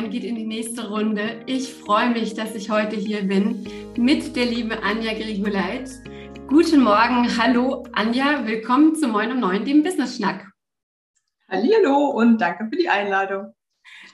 moin geht in die nächste Runde. Ich freue mich, dass ich heute hier bin mit der lieben Anja Grigoleit. Guten Morgen, hallo Anja, willkommen zu Moin um 9, dem Business Schnack. Hallo und danke für die Einladung.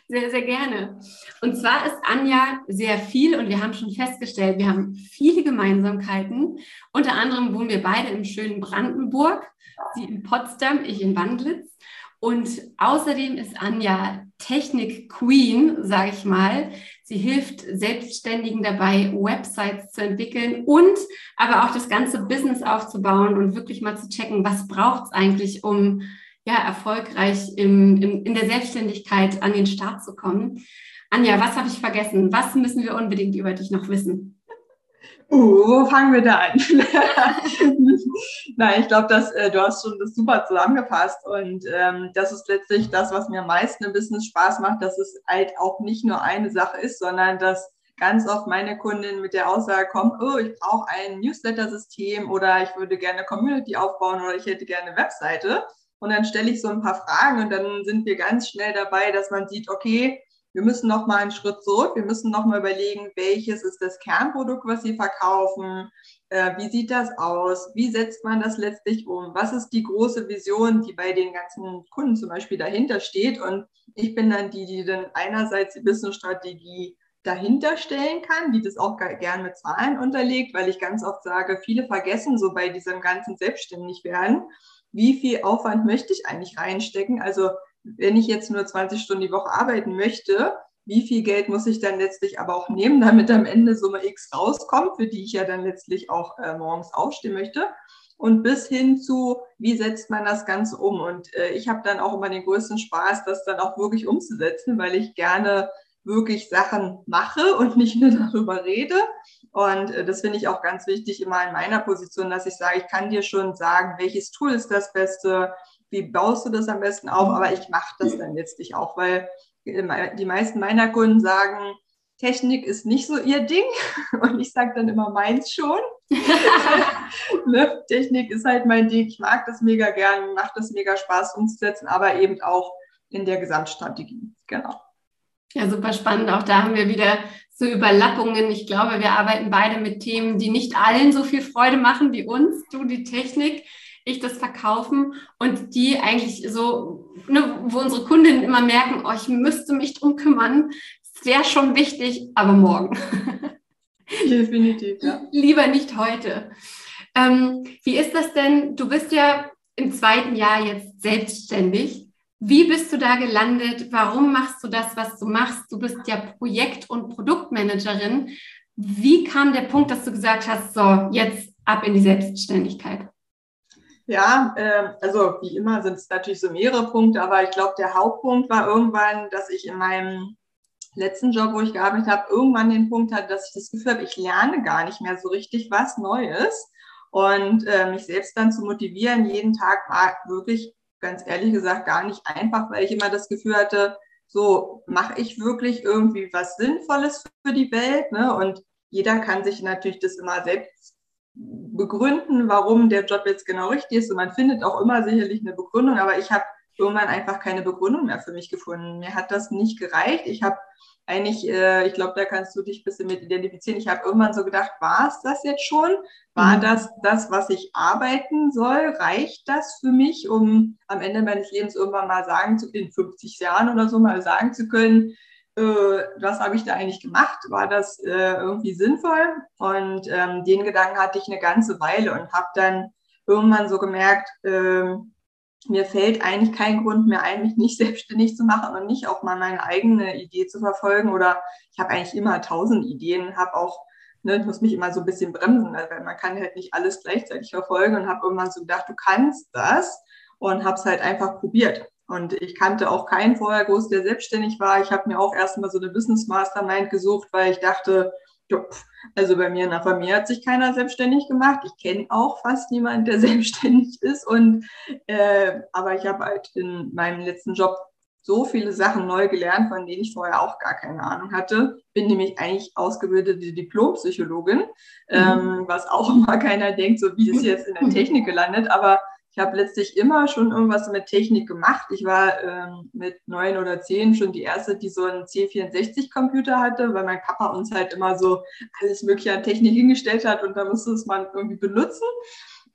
Sehr, sehr gerne. Und zwar ist Anja sehr viel und wir haben schon festgestellt, wir haben viele Gemeinsamkeiten. Unter anderem wohnen wir beide im schönen Brandenburg, sie in Potsdam, ich in Wandlitz. Und außerdem ist Anja Technik-Queen, sage ich mal. Sie hilft Selbstständigen dabei, Websites zu entwickeln und aber auch das ganze Business aufzubauen und wirklich mal zu checken, was braucht es eigentlich, um ja, erfolgreich im, im, in der Selbstständigkeit an den Start zu kommen. Anja, was habe ich vergessen? Was müssen wir unbedingt über dich noch wissen? Uh, wo fangen wir da an? Nein, ich glaube, dass äh, du hast schon das super zusammengefasst und ähm, das ist letztlich das, was mir am meisten im Business Spaß macht, dass es halt auch nicht nur eine Sache ist, sondern dass ganz oft meine Kundin mit der Aussage kommt, oh, ich brauche ein Newsletter-System oder ich würde gerne Community aufbauen oder ich hätte gerne eine Webseite. Und dann stelle ich so ein paar Fragen und dann sind wir ganz schnell dabei, dass man sieht, okay, wir müssen noch mal einen Schritt zurück. Wir müssen noch mal überlegen, welches ist das Kernprodukt, was Sie verkaufen? Äh, wie sieht das aus? Wie setzt man das letztlich um? Was ist die große Vision, die bei den ganzen Kunden zum Beispiel dahinter steht? Und ich bin dann die, die dann einerseits die Business-Strategie dahinter stellen kann, die das auch gern mit Zahlen unterlegt, weil ich ganz oft sage, viele vergessen so bei diesem ganzen Selbstständigwerden, wie viel Aufwand möchte ich eigentlich reinstecken? Also wenn ich jetzt nur 20 Stunden die Woche arbeiten möchte, wie viel Geld muss ich dann letztlich aber auch nehmen, damit am Ende Summe X rauskommt, für die ich ja dann letztlich auch äh, morgens aufstehen möchte. Und bis hin zu, wie setzt man das Ganze um? Und äh, ich habe dann auch immer den größten Spaß, das dann auch wirklich umzusetzen, weil ich gerne wirklich Sachen mache und nicht nur darüber rede. Und äh, das finde ich auch ganz wichtig immer in meiner Position, dass ich sage, ich kann dir schon sagen, welches Tool ist das Beste, wie baust du das am besten auf, aber ich mache das dann letztlich auch, weil die meisten meiner Kunden sagen, Technik ist nicht so ihr Ding und ich sage dann immer meins schon. ne? Technik ist halt mein Ding, ich mag das mega gern, macht das mega Spaß umzusetzen, aber eben auch in der Gesamtstrategie. Genau. Ja, super spannend. Auch da haben wir wieder so Überlappungen. Ich glaube, wir arbeiten beide mit Themen, die nicht allen so viel Freude machen wie uns. Du die Technik, ich das Verkaufen und die eigentlich so, ne, wo unsere Kundinnen immer merken, oh, ich müsste mich drum kümmern. Es wäre schon wichtig, aber morgen. Definitiv, ja. Lieber nicht heute. Ähm, wie ist das denn? Du bist ja im zweiten Jahr jetzt selbstständig. Wie bist du da gelandet? Warum machst du das, was du machst? Du bist ja Projekt- und Produktmanagerin. Wie kam der Punkt, dass du gesagt hast, so, jetzt ab in die Selbstständigkeit? Ja, äh, also wie immer sind es natürlich so mehrere Punkte, aber ich glaube, der Hauptpunkt war irgendwann, dass ich in meinem letzten Job, wo ich gearbeitet habe, irgendwann den Punkt hatte, dass ich das Gefühl habe, ich lerne gar nicht mehr so richtig was Neues. Und äh, mich selbst dann zu motivieren, jeden Tag war wirklich ganz ehrlich gesagt gar nicht einfach, weil ich immer das Gefühl hatte, so mache ich wirklich irgendwie was Sinnvolles für die Welt. Ne? Und jeder kann sich natürlich das immer selbst begründen, warum der Job jetzt genau richtig ist. Und man findet auch immer sicherlich eine Begründung, aber ich habe irgendwann einfach keine Begründung mehr für mich gefunden. Mir hat das nicht gereicht. Ich habe eigentlich, äh, ich glaube, da kannst du dich ein bisschen mit identifizieren. Ich habe irgendwann so gedacht, war es das jetzt schon? War mhm. das das, was ich arbeiten soll? Reicht das für mich, um am Ende meines Lebens irgendwann mal sagen zu, in 50 Jahren oder so mal sagen zu können, was habe ich da eigentlich gemacht? War das äh, irgendwie sinnvoll? Und ähm, den Gedanken hatte ich eine ganze Weile und habe dann irgendwann so gemerkt, äh, mir fällt eigentlich kein Grund mehr ein, mich nicht selbstständig zu machen und nicht auch mal meine eigene Idee zu verfolgen. Oder ich habe eigentlich immer tausend Ideen, habe auch, ne, ich muss mich immer so ein bisschen bremsen, weil man kann halt nicht alles gleichzeitig verfolgen und habe irgendwann so gedacht, du kannst das und habe es halt einfach probiert. Und ich kannte auch keinen vorher groß, der selbstständig war. Ich habe mir auch erstmal so eine Business Mastermind gesucht, weil ich dachte, also bei mir in der Familie hat sich keiner selbstständig gemacht. Ich kenne auch fast niemanden, der selbstständig ist. Und äh, aber ich habe halt in meinem letzten Job so viele Sachen neu gelernt, von denen ich vorher auch gar keine Ahnung hatte. Bin nämlich eigentlich ausgebildete Diplompsychologin, mhm. ähm, was auch immer keiner denkt, so wie ist jetzt in der Technik gelandet. Aber ich habe letztlich immer schon irgendwas mit Technik gemacht. Ich war ähm, mit neun oder zehn schon die erste, die so einen C64-Computer hatte, weil mein Papa uns halt immer so alles Mögliche an Technik hingestellt hat und da musste es man irgendwie benutzen.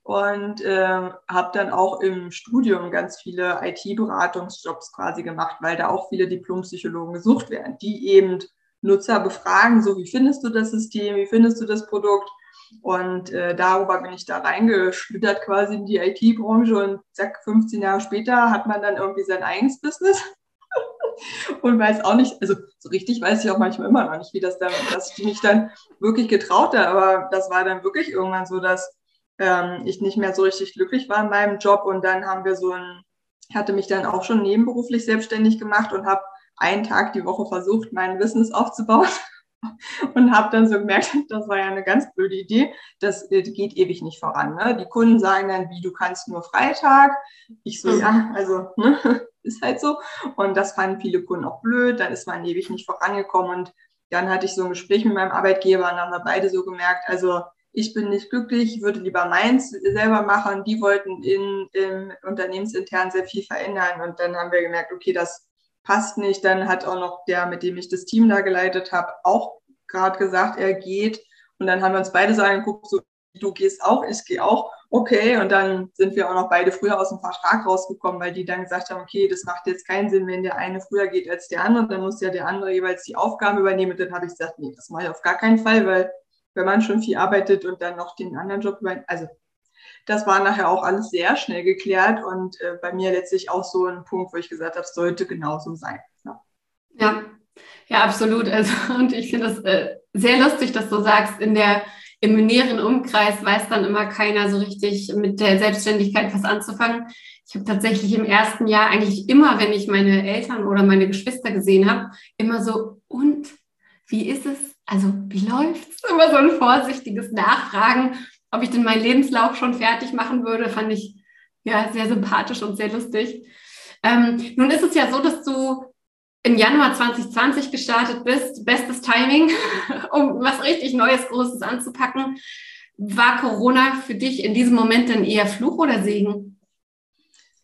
Und äh, habe dann auch im Studium ganz viele IT-Beratungsjobs quasi gemacht, weil da auch viele Diplompsychologen gesucht werden, die eben Nutzer befragen, so wie findest du das System, wie findest du das Produkt, und äh, darüber bin ich da reingeschlittert quasi in die IT-Branche und zack, 15 Jahre später hat man dann irgendwie sein eigenes Business. und weiß auch nicht, also so richtig weiß ich auch manchmal immer noch nicht, wie das dann, dass ich mich dann wirklich getraut habe, aber das war dann wirklich irgendwann so, dass ähm, ich nicht mehr so richtig glücklich war in meinem Job. Und dann haben wir so ein, hatte mich dann auch schon nebenberuflich selbstständig gemacht und habe einen Tag die Woche versucht, mein Business aufzubauen und habe dann so gemerkt, das war ja eine ganz blöde Idee, das äh, geht ewig nicht voran. Ne? Die Kunden sagen dann, wie, du kannst nur Freitag. Ich so, ja, mhm. also ne, ist halt so. Und das fanden viele Kunden auch blöd, dann ist man ewig nicht vorangekommen und dann hatte ich so ein Gespräch mit meinem Arbeitgeber und haben wir beide so gemerkt, also ich bin nicht glücklich, ich würde lieber meins selber machen. Die wollten in, im Unternehmensintern sehr viel verändern und dann haben wir gemerkt, okay, das passt nicht. Dann hat auch noch der, mit dem ich das Team da geleitet habe, auch gerade gesagt, er geht. Und dann haben wir uns beide so angeguckt, so, du gehst auch, ich gehe auch. Okay, und dann sind wir auch noch beide früher aus dem Vertrag rausgekommen, weil die dann gesagt haben, okay, das macht jetzt keinen Sinn, wenn der eine früher geht als der andere, dann muss ja der andere jeweils die Aufgaben übernehmen. Und dann habe ich gesagt, nee, das mache ich auf gar keinen Fall, weil wenn man schon viel arbeitet und dann noch den anderen Job übernimmt, also das war nachher auch alles sehr schnell geklärt und äh, bei mir letztlich auch so ein Punkt, wo ich gesagt habe, sollte genauso sein. Ja, ja, ja absolut. Also, und ich finde es äh, sehr lustig, dass du sagst, in der im näheren Umkreis weiß dann immer keiner so richtig mit der Selbstständigkeit was anzufangen. Ich habe tatsächlich im ersten Jahr eigentlich immer, wenn ich meine Eltern oder meine Geschwister gesehen habe, immer so, und wie ist es? Also, wie läuft's? Immer so ein vorsichtiges Nachfragen ob ich denn meinen Lebenslauf schon fertig machen würde, fand ich ja sehr sympathisch und sehr lustig. Ähm, nun ist es ja so, dass du im Januar 2020 gestartet bist. Bestes Timing, um was richtig Neues, Großes anzupacken. War Corona für dich in diesem Moment denn eher Fluch oder Segen?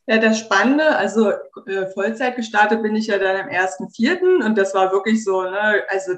Ja, das Spannende, also äh, Vollzeit gestartet bin ich ja dann am 1.4. und das war wirklich so, ne, also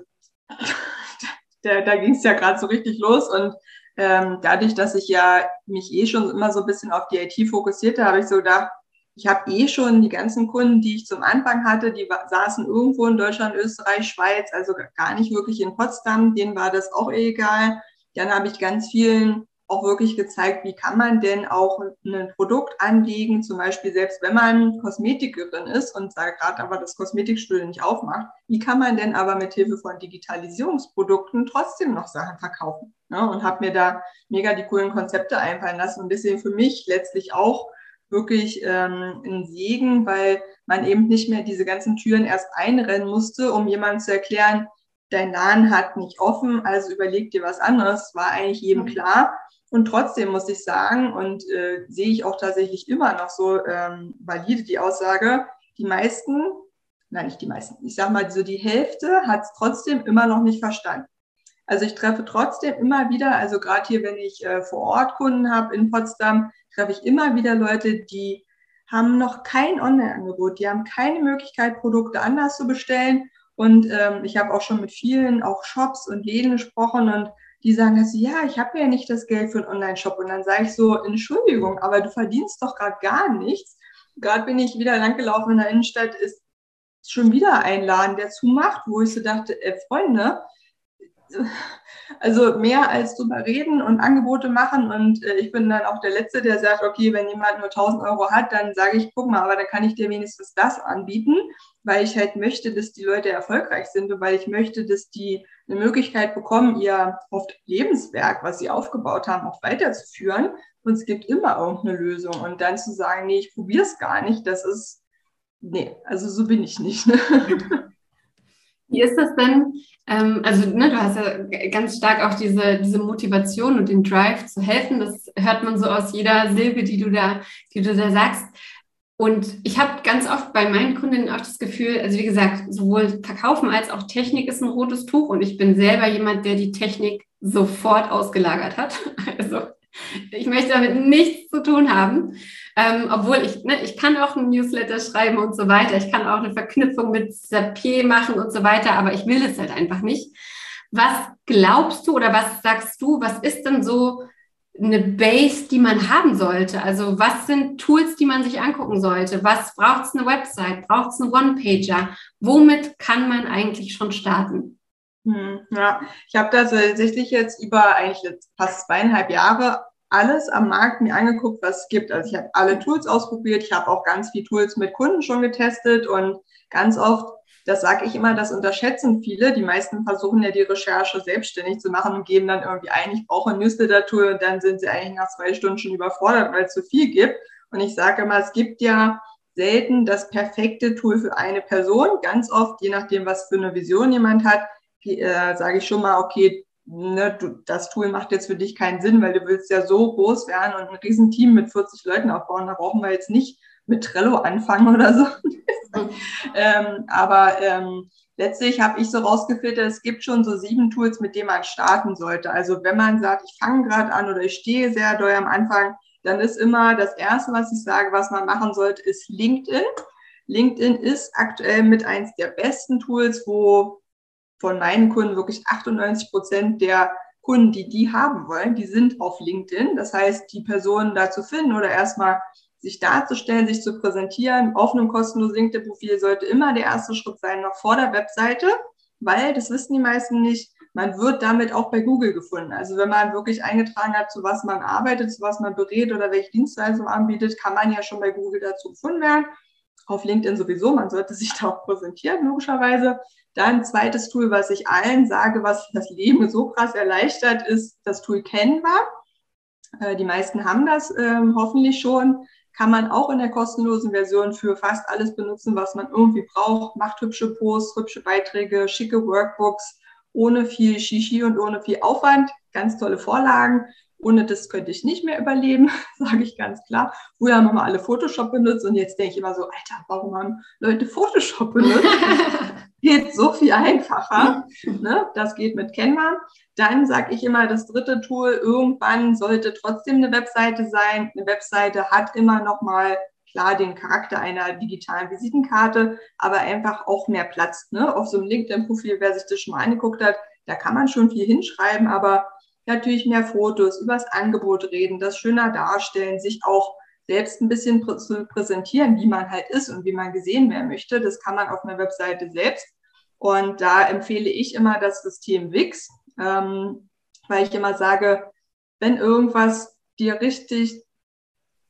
da, da ging es ja gerade so richtig los und ähm, dadurch, dass ich ja mich eh schon immer so ein bisschen auf die IT fokussierte, habe ich so gedacht, ich habe eh schon die ganzen Kunden, die ich zum Anfang hatte, die saßen irgendwo in Deutschland, Österreich, Schweiz, also gar nicht wirklich in Potsdam, denen war das auch eh egal. Dann habe ich ganz vielen auch wirklich gezeigt, wie kann man denn auch ein Produkt anlegen, zum Beispiel selbst wenn man Kosmetikerin ist und gerade aber das Kosmetikstudio nicht aufmacht, wie kann man denn aber mit Hilfe von Digitalisierungsprodukten trotzdem noch Sachen verkaufen? Ne? Und habe mir da mega die coolen Konzepte einfallen lassen und deswegen für mich letztlich auch wirklich ähm, ein Segen, weil man eben nicht mehr diese ganzen Türen erst einrennen musste, um jemandem zu erklären, dein Laden hat nicht offen, also überleg dir was anderes, war eigentlich jedem mhm. klar. Und trotzdem muss ich sagen, und äh, sehe ich auch tatsächlich immer noch so ähm, valide die Aussage, die meisten, nein, nicht die meisten, ich sage mal, so die Hälfte hat es trotzdem immer noch nicht verstanden. Also ich treffe trotzdem immer wieder, also gerade hier, wenn ich äh, vor Ort Kunden habe in Potsdam, treffe ich immer wieder Leute, die haben noch kein Online-Angebot, die haben keine Möglichkeit, Produkte anders zu bestellen. Und ähm, ich habe auch schon mit vielen, auch Shops und Läden gesprochen und die sagen dass sie, ja, ich habe ja nicht das Geld für einen Online-Shop. Und dann sage ich so, Entschuldigung, aber du verdienst doch gerade gar nichts. Gerade bin ich wieder langgelaufen in der Innenstadt, ist schon wieder ein Laden, der zumacht, wo ich so dachte, äh, Freunde, also mehr als drüber reden und Angebote machen. Und äh, ich bin dann auch der Letzte, der sagt, okay, wenn jemand nur 1000 Euro hat, dann sage ich, guck mal, aber dann kann ich dir wenigstens das anbieten, weil ich halt möchte, dass die Leute erfolgreich sind und weil ich möchte, dass die eine Möglichkeit bekommen, ihr oft Lebenswerk, was sie aufgebaut haben, auch weiterzuführen. Und es gibt immer irgendeine Lösung. Und dann zu sagen, nee, ich probiere es gar nicht, das ist, nee, also so bin ich nicht. Ne? Wie ist das denn? Ähm, also, ne, du hast ja ganz stark auch diese, diese Motivation und den Drive zu helfen. Das hört man so aus jeder Silbe, die du da, die du da sagst. Und ich habe ganz oft bei meinen Kundinnen auch das Gefühl, also wie gesagt, sowohl Verkaufen als auch Technik ist ein rotes Tuch und ich bin selber jemand, der die Technik sofort ausgelagert hat. Also ich möchte damit nichts zu tun haben. Ähm, obwohl ich, ne, ich kann auch ein Newsletter schreiben und so weiter. Ich kann auch eine Verknüpfung mit Zapier machen und so weiter, aber ich will es halt einfach nicht. Was glaubst du oder was sagst du, was ist denn so eine Base, die man haben sollte? Also was sind Tools, die man sich angucken sollte? Was braucht es eine Website? Braucht es eine One-Pager? Womit kann man eigentlich schon starten? Hm, ja, ich habe da tatsächlich jetzt über eigentlich jetzt fast zweieinhalb Jahre alles am Markt mir angeguckt, was es gibt. Also ich habe alle Tools ausprobiert, ich habe auch ganz viele Tools mit Kunden schon getestet und ganz oft, das sage ich immer, das unterschätzen viele. Die meisten versuchen ja die Recherche selbstständig zu machen und geben dann irgendwie ein, ich brauche ein Newsletter-Tool und dann sind sie eigentlich nach zwei Stunden schon überfordert, weil es zu viel gibt. Und ich sage immer, es gibt ja selten das perfekte Tool für eine Person. Ganz oft, je nachdem, was für eine Vision jemand hat, äh, sage ich schon mal, okay, ne, du, das Tool macht jetzt für dich keinen Sinn, weil du willst ja so groß werden und ein Riesenteam mit 40 Leuten aufbauen. Da brauchen wir jetzt nicht mit Trello anfangen oder so. ähm, aber ähm, letztlich habe ich so rausgefiltert, es gibt schon so sieben Tools, mit denen man starten sollte. Also wenn man sagt, ich fange gerade an oder ich stehe sehr doll am Anfang, dann ist immer das Erste, was ich sage, was man machen sollte, ist LinkedIn. LinkedIn ist aktuell mit eins der besten Tools, wo von meinen Kunden wirklich 98 Prozent der Kunden, die die haben wollen, die sind auf LinkedIn. Das heißt, die Personen da zu finden oder erstmal sich darzustellen, sich zu präsentieren auf einem kostenlosen LinkedIn-Profil sollte immer der erste Schritt sein, noch vor der Webseite, weil, das wissen die meisten nicht, man wird damit auch bei Google gefunden. Also wenn man wirklich eingetragen hat, zu was man arbeitet, zu was man berät oder welche Dienstleistung anbietet, kann man ja schon bei Google dazu gefunden werden. Auf LinkedIn sowieso, man sollte sich da auch präsentieren, logischerweise. Dann zweites Tool, was ich allen sage, was das Leben so krass erleichtert, ist das Tool Canva. Äh, die meisten haben das ähm, hoffentlich schon. Kann man auch in der kostenlosen Version für fast alles benutzen, was man irgendwie braucht. Macht hübsche Posts, hübsche Beiträge, schicke Workbooks, ohne viel Shishi und ohne viel Aufwand. Ganz tolle Vorlagen. Ohne das könnte ich nicht mehr überleben, sage ich ganz klar. Früher haben wir alle Photoshop benutzt und jetzt denke ich immer so, Alter, warum haben Leute Photoshop benutzt? geht so viel einfacher. Ne? Das geht mit Canva. Dann sage ich immer, das dritte Tool, irgendwann sollte trotzdem eine Webseite sein. Eine Webseite hat immer noch mal klar den Charakter einer digitalen Visitenkarte, aber einfach auch mehr Platz. Ne? Auf so einem LinkedIn-Profil, wer sich das schon mal angeguckt hat, da kann man schon viel hinschreiben, aber natürlich mehr Fotos, übers Angebot reden, das schöner darstellen, sich auch selbst ein bisschen zu präsentieren, wie man halt ist und wie man gesehen werden möchte. Das kann man auf einer Webseite selbst. Und da empfehle ich immer das System Wix, ähm, weil ich immer sage, wenn irgendwas dir richtig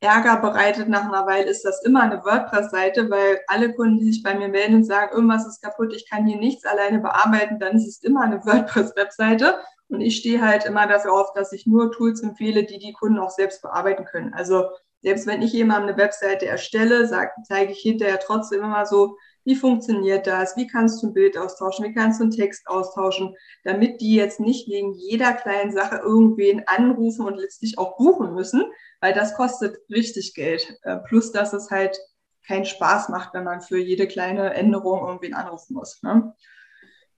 Ärger bereitet nach einer Weile, ist das immer eine WordPress-Seite, weil alle Kunden, die sich bei mir melden und sagen, irgendwas ist kaputt, ich kann hier nichts alleine bearbeiten, dann ist es immer eine WordPress-Webseite. Und ich stehe halt immer dafür auf, dass ich nur Tools empfehle, die die Kunden auch selbst bearbeiten können. Also selbst wenn ich jemandem eine Webseite erstelle, sag, zeige ich hinterher trotzdem immer so, wie funktioniert das, wie kannst du ein Bild austauschen, wie kannst du einen Text austauschen, damit die jetzt nicht wegen jeder kleinen Sache irgendwen anrufen und letztlich auch buchen müssen, weil das kostet richtig Geld. Äh, plus, dass es halt keinen Spaß macht, wenn man für jede kleine Änderung irgendwen anrufen muss. Ne?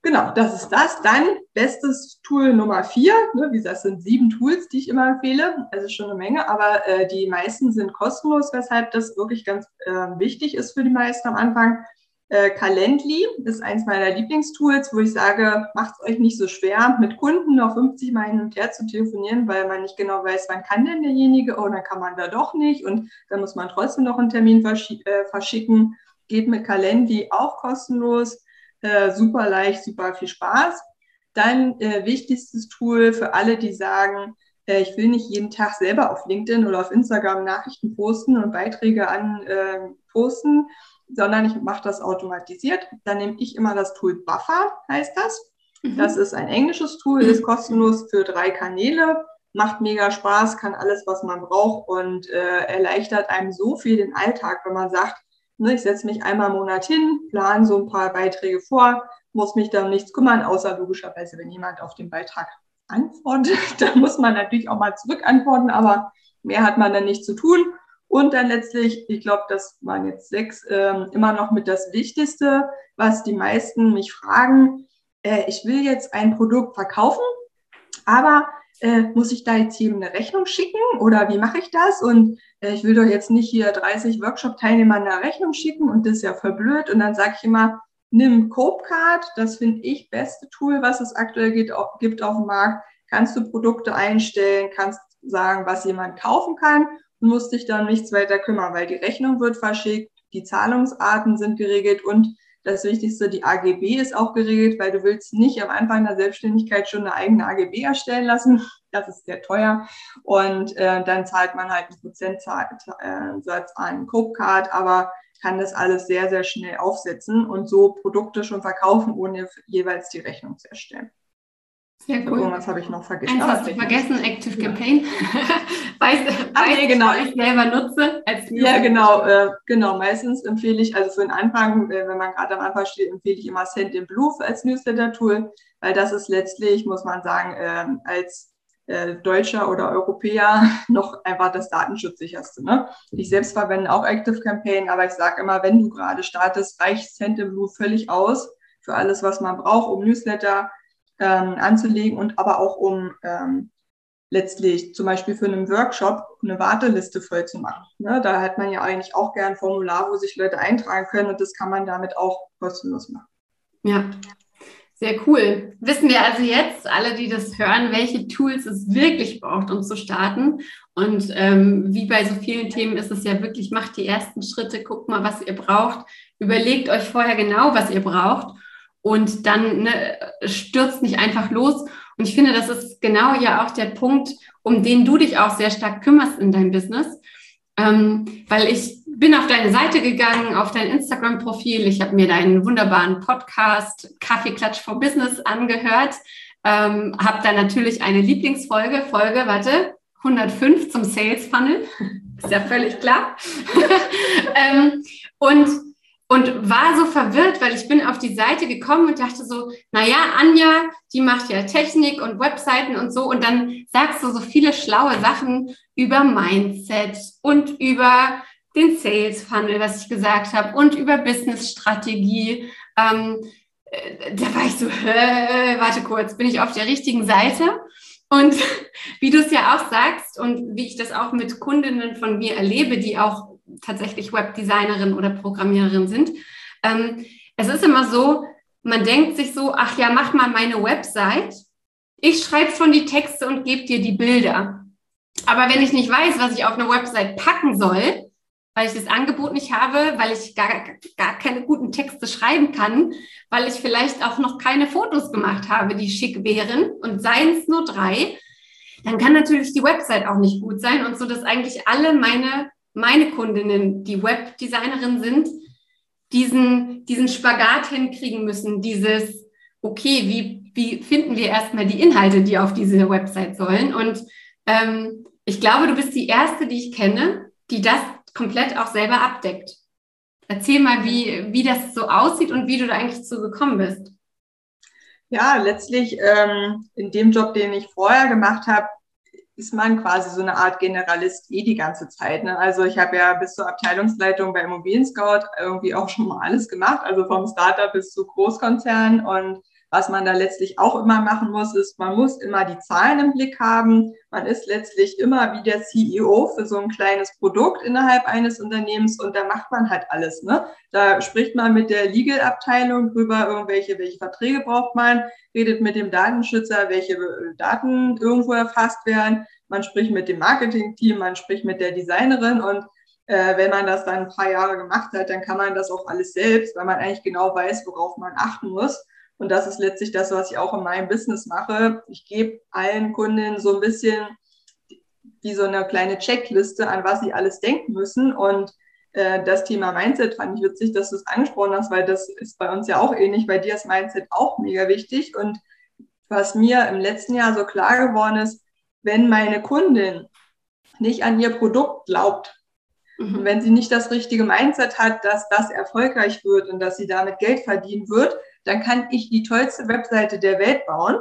Genau, das ist das. Dann bestes Tool Nummer vier. Ne, wie gesagt, es sind sieben Tools, die ich immer empfehle. Also schon eine Menge, aber äh, die meisten sind kostenlos, weshalb das wirklich ganz äh, wichtig ist für die meisten am Anfang. Äh, Calendly ist eins meiner Lieblingstools, wo ich sage, macht es euch nicht so schwer, mit Kunden noch 50 Mal hin und her zu telefonieren, weil man nicht genau weiß, wann kann denn derjenige, oh, kann man da doch nicht und dann muss man trotzdem noch einen Termin versch äh, verschicken. Geht mit Calendly auch kostenlos äh, super leicht, super viel Spaß. Dann äh, wichtigstes Tool für alle, die sagen, äh, ich will nicht jeden Tag selber auf LinkedIn oder auf Instagram Nachrichten posten und Beiträge an äh, posten, sondern ich mache das automatisiert. Dann nehme ich immer das Tool Buffer, heißt das. Mhm. Das ist ein englisches Tool, ist kostenlos für drei Kanäle, macht mega Spaß, kann alles, was man braucht und äh, erleichtert einem so viel den Alltag, wenn man sagt, Ne, ich setze mich einmal im Monat hin, plane so ein paar Beiträge vor, muss mich da um nichts kümmern, außer logischerweise, wenn jemand auf den Beitrag antwortet, dann muss man natürlich auch mal zurückantworten, aber mehr hat man dann nicht zu tun. Und dann letztlich, ich glaube, das waren jetzt sechs, äh, immer noch mit das Wichtigste, was die meisten mich fragen. Äh, ich will jetzt ein Produkt verkaufen, aber äh, muss ich da jetzt hier eine Rechnung schicken oder wie mache ich das? Und ich will doch jetzt nicht hier 30 Workshop-Teilnehmern eine Rechnung schicken und das ist ja voll blöd. Und dann sage ich immer, nimm Copecard, das finde ich beste Tool, was es aktuell gibt, gibt auf dem Markt. Kannst du Produkte einstellen, kannst sagen, was jemand kaufen kann und musst dich dann nichts weiter kümmern, weil die Rechnung wird verschickt, die Zahlungsarten sind geregelt und das Wichtigste, die AGB ist auch geregelt, weil du willst nicht am Anfang der Selbstständigkeit schon eine eigene AGB erstellen lassen. Das ist sehr teuer. Und äh, dann zahlt man halt einen Prozentsatz äh, an Copecard, aber kann das alles sehr, sehr schnell aufsetzen und so Produkte schon verkaufen, ohne jeweils die Rechnung zu erstellen. Sehr cool. Irgendwas habe ich noch vergessen. Eins hast du vergessen, Active Campaign. weiß, Ach, nee, genau. ich selber nutze. Als ja, genau. Äh, genau. Meistens empfehle ich, also für den Anfang, äh, wenn man gerade am Anfang steht, empfehle ich immer Send in Blue als Newsletter-Tool, weil das ist letztlich, muss man sagen, äh, als Deutscher oder Europäer noch einfach das datenschutzsicherste. Ne? Ich selbst verwende auch Active Campaign, aber ich sage immer, wenn du gerade startest, reicht Send in Blue völlig aus für alles, was man braucht, um Newsletter ähm, anzulegen und aber auch um ähm, letztlich zum Beispiel für einen Workshop eine Warteliste voll zu machen. Ne? Da hat man ja eigentlich auch gern ein Formular, wo sich Leute eintragen können und das kann man damit auch kostenlos machen. Ja, sehr cool. Wissen wir also jetzt, alle, die das hören, welche Tools es wirklich braucht, um zu starten. Und ähm, wie bei so vielen Themen ist es ja wirklich, macht die ersten Schritte, guckt mal, was ihr braucht, überlegt euch vorher genau, was ihr braucht und dann ne, stürzt nicht einfach los. Und ich finde, das ist genau ja auch der Punkt, um den du dich auch sehr stark kümmerst in deinem Business. Ähm, weil ich bin auf deine Seite gegangen, auf dein Instagram-Profil. Ich habe mir deinen wunderbaren Podcast Kaffeeklatsch for Business angehört. Ähm, habe da natürlich eine Lieblingsfolge, Folge, warte, 105 zum Sales Funnel. Ist ja völlig klar. ähm, und und war so verwirrt, weil ich bin auf die Seite gekommen und dachte so, naja, Anja, die macht ja Technik und Webseiten und so und dann sagst du so viele schlaue Sachen über Mindset und über den Sales Funnel, was ich gesagt habe und über Business Strategie. Ähm, äh, da war ich so, warte kurz, bin ich auf der richtigen Seite? Und wie du es ja auch sagst und wie ich das auch mit Kundinnen von mir erlebe, die auch tatsächlich Webdesignerin oder Programmiererin sind. Ähm, es ist immer so, man denkt sich so, ach ja, mach mal meine Website. Ich schreibe schon die Texte und gebe dir die Bilder. Aber wenn ich nicht weiß, was ich auf eine Website packen soll, weil ich das Angebot nicht habe, weil ich gar, gar keine guten Texte schreiben kann, weil ich vielleicht auch noch keine Fotos gemacht habe, die schick wären und seien es nur drei, dann kann natürlich die Website auch nicht gut sein und so, dass eigentlich alle meine meine Kundinnen, die Webdesignerin sind, diesen, diesen Spagat hinkriegen müssen, dieses, okay, wie, wie finden wir erstmal die Inhalte, die auf diese Website sollen? Und ähm, ich glaube, du bist die Erste, die ich kenne, die das komplett auch selber abdeckt. Erzähl mal, wie, wie das so aussieht und wie du da eigentlich zu gekommen bist. Ja, letztlich ähm, in dem Job, den ich vorher gemacht habe, ist man quasi so eine Art Generalist eh die ganze Zeit. Ne? Also ich habe ja bis zur Abteilungsleitung bei Immobilien Scout irgendwie auch schon mal alles gemacht, also vom Startup bis zu Großkonzernen und was man da letztlich auch immer machen muss, ist, man muss immer die Zahlen im Blick haben. Man ist letztlich immer wie der CEO für so ein kleines Produkt innerhalb eines Unternehmens und da macht man halt alles. Ne? Da spricht man mit der Legal-Abteilung drüber, irgendwelche, welche Verträge braucht man, redet mit dem Datenschützer, welche Daten irgendwo erfasst werden. Man spricht mit dem Marketing-Team, man spricht mit der Designerin und äh, wenn man das dann ein paar Jahre gemacht hat, dann kann man das auch alles selbst, weil man eigentlich genau weiß, worauf man achten muss. Und das ist letztlich das, was ich auch in meinem Business mache. Ich gebe allen Kunden so ein bisschen wie so eine kleine Checkliste, an was sie alles denken müssen. Und äh, das Thema Mindset fand ich witzig, dass du es angesprochen hast, weil das ist bei uns ja auch ähnlich. Bei dir ist Mindset auch mega wichtig. Und was mir im letzten Jahr so klar geworden ist, wenn meine Kundin nicht an ihr Produkt glaubt, mhm. wenn sie nicht das richtige Mindset hat, dass das erfolgreich wird und dass sie damit Geld verdienen wird, dann kann ich die tollste Webseite der Welt bauen.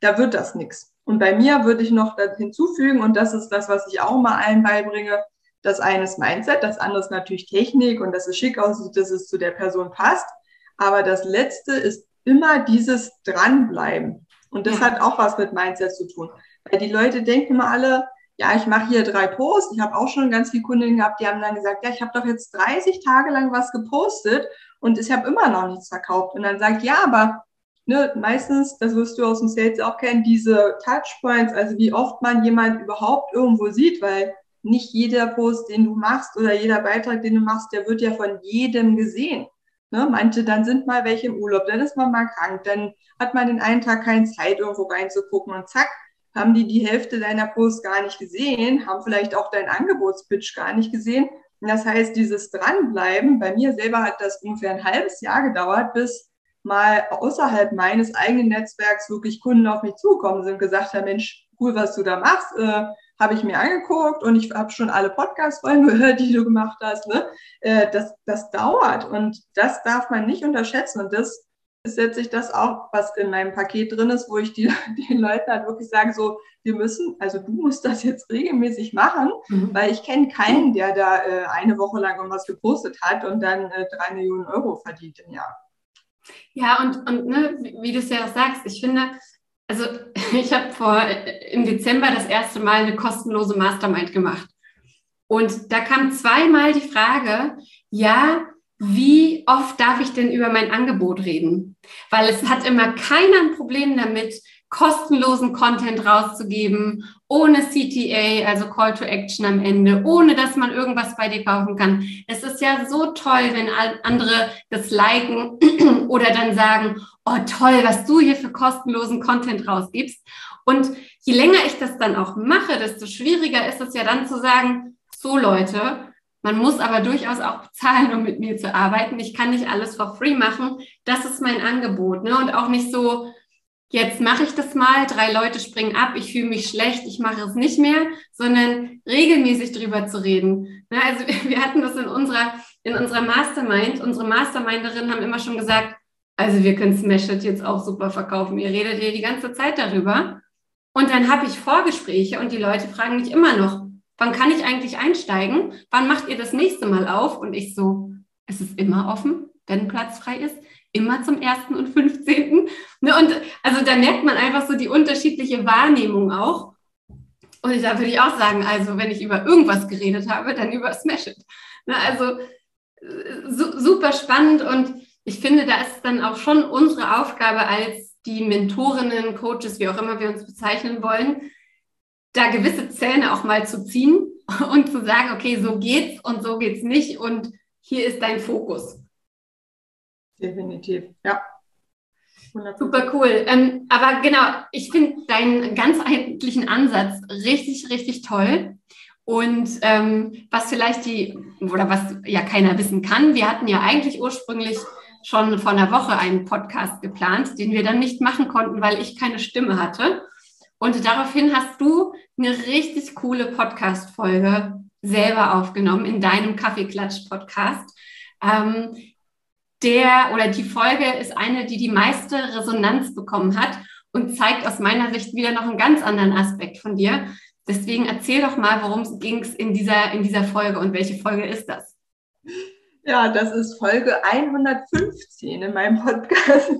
Da wird das nichts. Und bei mir würde ich noch hinzufügen, und das ist das, was ich auch mal allen beibringe, das eine ist Mindset, das andere ist natürlich Technik und dass es schick aussieht, dass es zu der Person passt. Aber das letzte ist immer dieses Dranbleiben. Und das ja. hat auch was mit Mindset zu tun. Weil die Leute denken immer alle, ja, ich mache hier drei Posts. Ich habe auch schon ganz viele Kundinnen gehabt, die haben dann gesagt, ja, ich habe doch jetzt 30 Tage lang was gepostet und ich habe immer noch nichts verkauft. Und dann sagt, ja, aber ne, meistens, das wirst du aus dem Sales auch kennen, diese Touchpoints, also wie oft man jemand überhaupt irgendwo sieht, weil nicht jeder Post, den du machst oder jeder Beitrag, den du machst, der wird ja von jedem gesehen. Ne? Manche, dann sind mal welche im Urlaub, dann ist man mal krank, dann hat man den einen Tag keine Zeit, irgendwo reinzugucken und zack, haben die die Hälfte deiner Posts gar nicht gesehen, haben vielleicht auch deinen Angebotspitch gar nicht gesehen. Und das heißt, dieses Dranbleiben, bei mir selber hat das ungefähr ein halbes Jahr gedauert, bis mal außerhalb meines eigenen Netzwerks wirklich Kunden auf mich zugekommen sind und gesagt haben, Mensch, cool, was du da machst, äh, habe ich mir angeguckt und ich habe schon alle Podcast-Folgen gehört, die du gemacht hast. Ne? Äh, das, das dauert und das darf man nicht unterschätzen und das ist letztlich das auch, was in meinem Paket drin ist, wo ich die, den Leuten halt wirklich sage, so, wir müssen, also du musst das jetzt regelmäßig machen, mhm. weil ich kenne keinen, der da äh, eine Woche lang irgendwas gepostet hat und dann äh, drei Millionen Euro verdient im Jahr. Ja, und, und ne, wie, du es ja auch sagst, ich finde, also ich habe vor äh, im Dezember das erste Mal eine kostenlose Mastermind gemacht. Und da kam zweimal die Frage, ja, wie oft darf ich denn über mein Angebot reden? Weil es hat immer keiner ein Problem damit, kostenlosen Content rauszugeben, ohne CTA, also Call to Action am Ende, ohne dass man irgendwas bei dir kaufen kann. Es ist ja so toll, wenn andere das liken oder dann sagen, oh toll, was du hier für kostenlosen Content rausgibst. Und je länger ich das dann auch mache, desto schwieriger ist es ja dann zu sagen, so Leute, man muss aber durchaus auch bezahlen, um mit mir zu arbeiten. Ich kann nicht alles for free machen. Das ist mein Angebot. Ne? Und auch nicht so, jetzt mache ich das mal, drei Leute springen ab, ich fühle mich schlecht, ich mache es nicht mehr, sondern regelmäßig drüber zu reden. Ne? Also wir hatten das in unserer, in unserer Mastermind. Unsere Masterminderinnen haben immer schon gesagt, also wir können Smash It jetzt auch super verkaufen. Ihr redet hier die ganze Zeit darüber. Und dann habe ich Vorgespräche und die Leute fragen mich immer noch, wann kann ich eigentlich einsteigen? Wann macht ihr das nächste Mal auf? Und ich so, es ist immer offen, wenn Platz frei ist, immer zum 1. und 15. Ne, und also da merkt man einfach so die unterschiedliche Wahrnehmung auch. Und da würde ich auch sagen, also wenn ich über irgendwas geredet habe, dann über Smash It. Ne, also äh, super spannend und ich finde, da ist dann auch schon unsere Aufgabe als die Mentorinnen, Coaches, wie auch immer wir uns bezeichnen wollen, da gewisse Zähne auch mal zu ziehen und zu sagen, okay, so geht's und so geht's nicht und hier ist dein Fokus. Definitiv, ja. 100%. Super cool. Ähm, aber genau, ich finde deinen ganzheitlichen Ansatz richtig, richtig toll. Und ähm, was vielleicht die, oder was ja keiner wissen kann, wir hatten ja eigentlich ursprünglich schon vor einer Woche einen Podcast geplant, den wir dann nicht machen konnten, weil ich keine Stimme hatte. Und daraufhin hast du eine richtig coole Podcast-Folge selber aufgenommen in deinem Kaffeeklatsch-Podcast. Ähm, der oder die Folge ist eine, die die meiste Resonanz bekommen hat und zeigt aus meiner Sicht wieder noch einen ganz anderen Aspekt von dir. Deswegen erzähl doch mal, worum ging es in dieser, in dieser Folge und welche Folge ist das? Ja, das ist Folge 115 in meinem Podcast.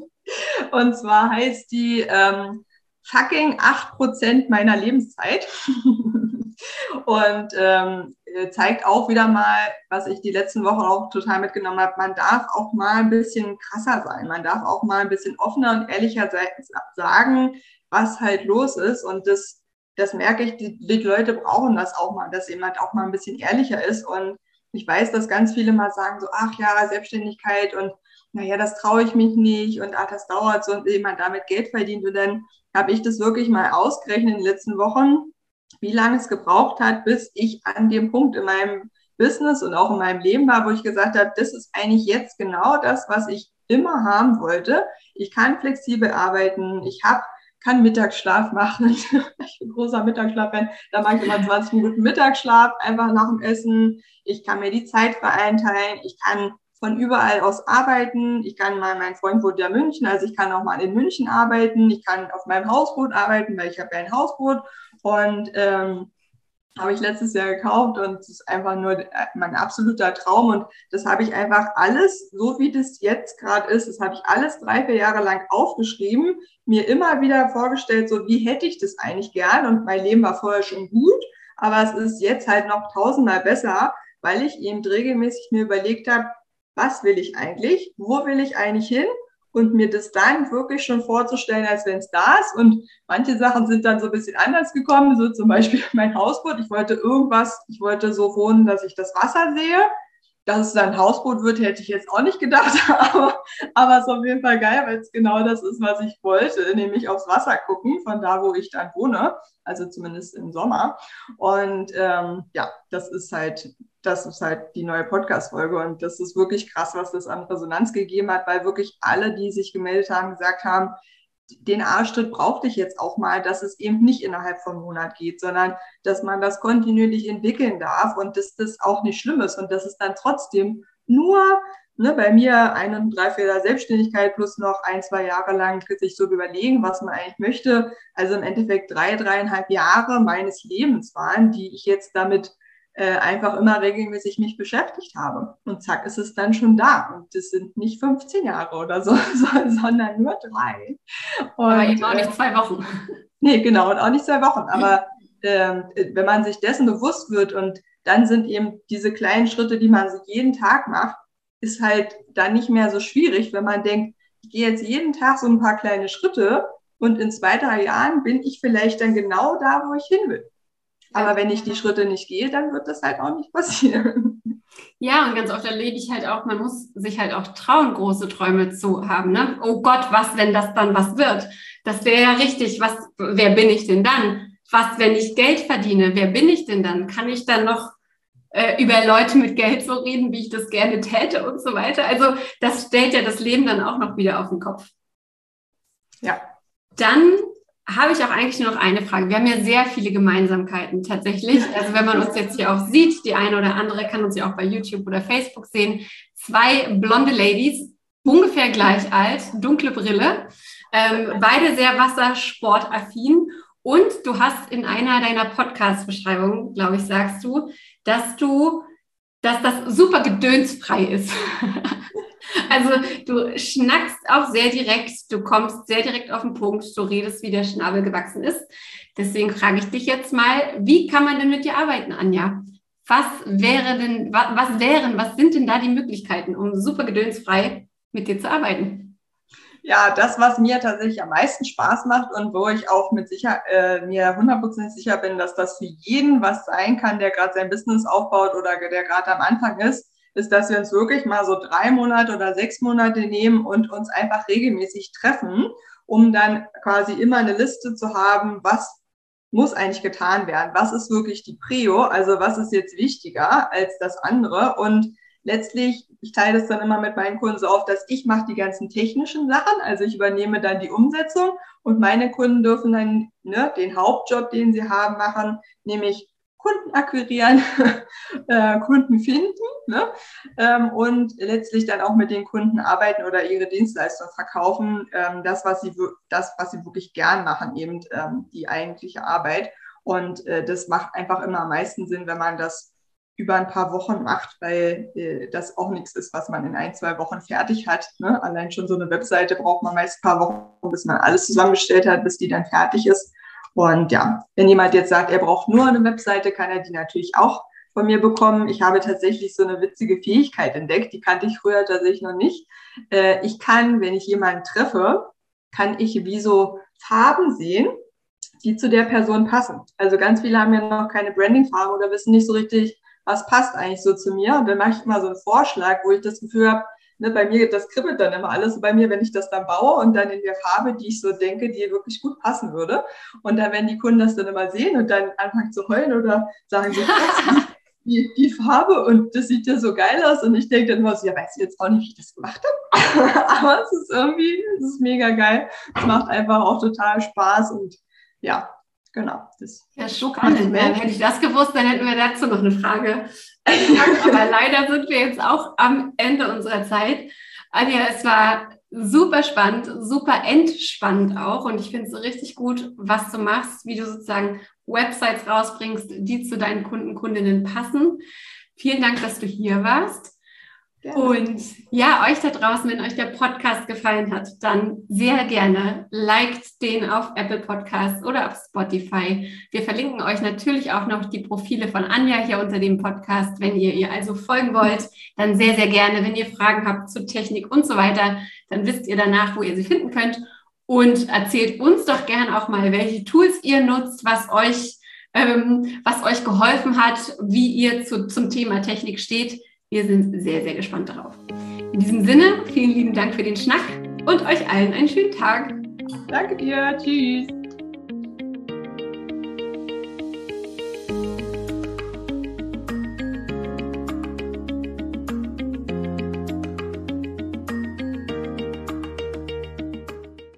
Und zwar heißt die ähm, fucking 8% meiner Lebenszeit. und ähm, zeigt auch wieder mal, was ich die letzten Wochen auch total mitgenommen habe, man darf auch mal ein bisschen krasser sein. Man darf auch mal ein bisschen offener und ehrlicher sagen, was halt los ist. Und das, das merke ich, die, die Leute brauchen das auch mal, dass jemand auch mal ein bisschen ehrlicher ist. Und ich weiß, dass ganz viele mal sagen, so, ach ja, Selbstständigkeit und naja, das traue ich mich nicht und ach, das dauert so und jemand damit Geld verdient. Und dann habe ich das wirklich mal ausgerechnet in den letzten Wochen, wie lange es gebraucht hat, bis ich an dem Punkt in meinem Business und auch in meinem Leben war, wo ich gesagt habe, das ist eigentlich jetzt genau das, was ich immer haben wollte. Ich kann flexibel arbeiten, ich habe kann Mittagsschlaf machen. ich bin großer Mittagsschlaf-Fan. Da mache ich immer 20 Minuten Mittagsschlaf, einfach nach dem Essen. Ich kann mir die Zeit vereinteilen. Ich kann von überall aus arbeiten. Ich kann mal, mein Freund wohnt ja München, also ich kann auch mal in München arbeiten. Ich kann auf meinem Hausboot arbeiten, weil ich habe ja ein Hausboot. Und ähm, habe ich letztes Jahr gekauft und es ist einfach nur äh, mein absoluter Traum. Und das habe ich einfach alles, so wie das jetzt gerade ist, das habe ich alles drei, vier Jahre lang aufgeschrieben, mir immer wieder vorgestellt, so wie hätte ich das eigentlich gern. Und mein Leben war vorher schon gut, aber es ist jetzt halt noch tausendmal besser, weil ich eben regelmäßig mir überlegt habe, was will ich eigentlich? Wo will ich eigentlich hin? und mir das dann wirklich schon vorzustellen, als wenn es da ist. Und manche Sachen sind dann so ein bisschen anders gekommen, so zum Beispiel mein Hausboot. Ich wollte irgendwas, ich wollte so wohnen, dass ich das Wasser sehe. Dass es dann ein Hausboot wird, hätte ich jetzt auch nicht gedacht, aber, aber es ist auf jeden Fall geil, weil es genau das ist, was ich wollte, nämlich aufs Wasser gucken, von da, wo ich dann wohne, also zumindest im Sommer. Und ähm, ja, das ist halt das ist halt die neue Podcast-Folge und das ist wirklich krass, was das an Resonanz gegeben hat, weil wirklich alle, die sich gemeldet haben, gesagt haben, den Arschtritt brauchte ich jetzt auch mal, dass es eben nicht innerhalb von Monat geht, sondern dass man das kontinuierlich entwickeln darf und dass das auch nicht schlimm ist und dass es dann trotzdem nur ne, bei mir eine Dreiviertel Selbstständigkeit plus noch ein, zwei Jahre lang sich so überlegen, was man eigentlich möchte. Also im Endeffekt drei, dreieinhalb Jahre meines Lebens waren, die ich jetzt damit äh, einfach immer regelmäßig mich beschäftigt habe. Und zack, ist es dann schon da. Und das sind nicht 15 Jahre oder so, sondern nur drei. Und, Aber eben auch nicht äh, zwei Wochen. Nee, genau, und auch nicht zwei Wochen. Aber äh, wenn man sich dessen bewusst wird und dann sind eben diese kleinen Schritte, die man so jeden Tag macht, ist halt dann nicht mehr so schwierig, wenn man denkt, ich gehe jetzt jeden Tag so ein paar kleine Schritte und in zwei, drei Jahren bin ich vielleicht dann genau da, wo ich hin will. Aber wenn ich die Schritte nicht gehe, dann wird das halt auch nicht passieren. Ja, und ganz oft erlebe ich halt auch, man muss sich halt auch trauen, große Träume zu haben. Ne? Oh Gott, was, wenn das dann was wird? Das wäre ja richtig. Was, wer bin ich denn dann? Was, wenn ich Geld verdiene? Wer bin ich denn dann? Kann ich dann noch äh, über Leute mit Geld so reden, wie ich das gerne täte und so weiter? Also das stellt ja das Leben dann auch noch wieder auf den Kopf. Ja. Dann habe ich auch eigentlich nur noch eine Frage. Wir haben ja sehr viele Gemeinsamkeiten tatsächlich. Also wenn man uns jetzt hier auch sieht, die eine oder andere kann uns ja auch bei YouTube oder Facebook sehen. Zwei blonde Ladies, ungefähr gleich alt, dunkle Brille, ähm, beide sehr wassersportaffin. Und du hast in einer deiner Podcast-Beschreibungen, glaube ich, sagst du, dass du, dass das super gedönsfrei ist. Also du schnackst auch sehr direkt, du kommst sehr direkt auf den Punkt, du redest, wie der Schnabel gewachsen ist. Deswegen frage ich dich jetzt mal, wie kann man denn mit dir arbeiten, Anja? Was wäre denn, was, wären, was sind denn da die Möglichkeiten, um super gedönsfrei mit dir zu arbeiten? Ja, das, was mir tatsächlich am meisten Spaß macht und wo ich auch mit sicher, äh, mir hundertprozentig sicher bin, dass das für jeden was sein kann, der gerade sein Business aufbaut oder der gerade am Anfang ist, ist, dass wir uns wirklich mal so drei Monate oder sechs Monate nehmen und uns einfach regelmäßig treffen, um dann quasi immer eine Liste zu haben, was muss eigentlich getan werden, was ist wirklich die Prio, also was ist jetzt wichtiger als das andere? Und letztlich, ich teile das dann immer mit meinen Kunden so auf, dass ich mache die ganzen technischen Sachen, also ich übernehme dann die Umsetzung und meine Kunden dürfen dann ne, den Hauptjob, den sie haben, machen, nämlich Kunden akquirieren, äh, Kunden finden ne? ähm, und letztlich dann auch mit den Kunden arbeiten oder ihre Dienstleistung verkaufen. Ähm, das, was sie, das, was sie wirklich gern machen, eben ähm, die eigentliche Arbeit. Und äh, das macht einfach immer am meisten Sinn, wenn man das über ein paar Wochen macht, weil äh, das auch nichts ist, was man in ein, zwei Wochen fertig hat. Ne? Allein schon so eine Webseite braucht man meist ein paar Wochen, bis man alles zusammengestellt hat, bis die dann fertig ist. Und ja, wenn jemand jetzt sagt, er braucht nur eine Webseite, kann er die natürlich auch von mir bekommen. Ich habe tatsächlich so eine witzige Fähigkeit entdeckt, die kannte ich früher tatsächlich noch nicht. Äh, ich kann, wenn ich jemanden treffe, kann ich wie so Farben sehen, die zu der Person passen. Also ganz viele haben ja noch keine Branding-Farben oder wissen nicht so richtig, was passt eigentlich so zu mir. Und dann mache ich immer so einen Vorschlag, wo ich das Gefühl habe, ne, bei mir, das kribbelt dann immer alles bei mir, wenn ich das dann baue und dann in der Farbe, die ich so denke, die wirklich gut passen würde. Und dann, wenn die Kunden das dann immer sehen und dann anfangen zu heulen oder sagen so, die, die Farbe und das sieht ja so geil aus und ich denke dann immer so, ja, weiß ich jetzt auch nicht, wie ich das gemacht habe, aber es ist irgendwie, es ist mega geil. Es macht einfach auch total Spaß und ja, genau. Das ja, spannend. Hätte ich das gewusst, dann hätten wir dazu noch eine Frage. Aber leider sind wir jetzt auch am Ende unserer Zeit. Anja, es war super spannend, super entspannend auch. Und ich finde es richtig gut, was du machst, wie du sozusagen Websites rausbringst, die zu deinen Kunden, Kundinnen passen. Vielen Dank, dass du hier warst. Gerne. Und ja, euch da draußen, wenn euch der Podcast gefallen hat, dann sehr gerne liked den auf Apple Podcasts oder auf Spotify. Wir verlinken euch natürlich auch noch die Profile von Anja hier unter dem Podcast. Wenn ihr ihr also folgen wollt, dann sehr, sehr gerne. Wenn ihr Fragen habt zu Technik und so weiter, dann wisst ihr danach, wo ihr sie finden könnt. Und erzählt uns doch gerne auch mal, welche Tools ihr nutzt, was euch, ähm, was euch geholfen hat, wie ihr zu, zum Thema Technik steht. Wir sind sehr, sehr gespannt darauf. In diesem Sinne, vielen lieben Dank für den Schnack und euch allen einen schönen Tag. Danke dir. Tschüss.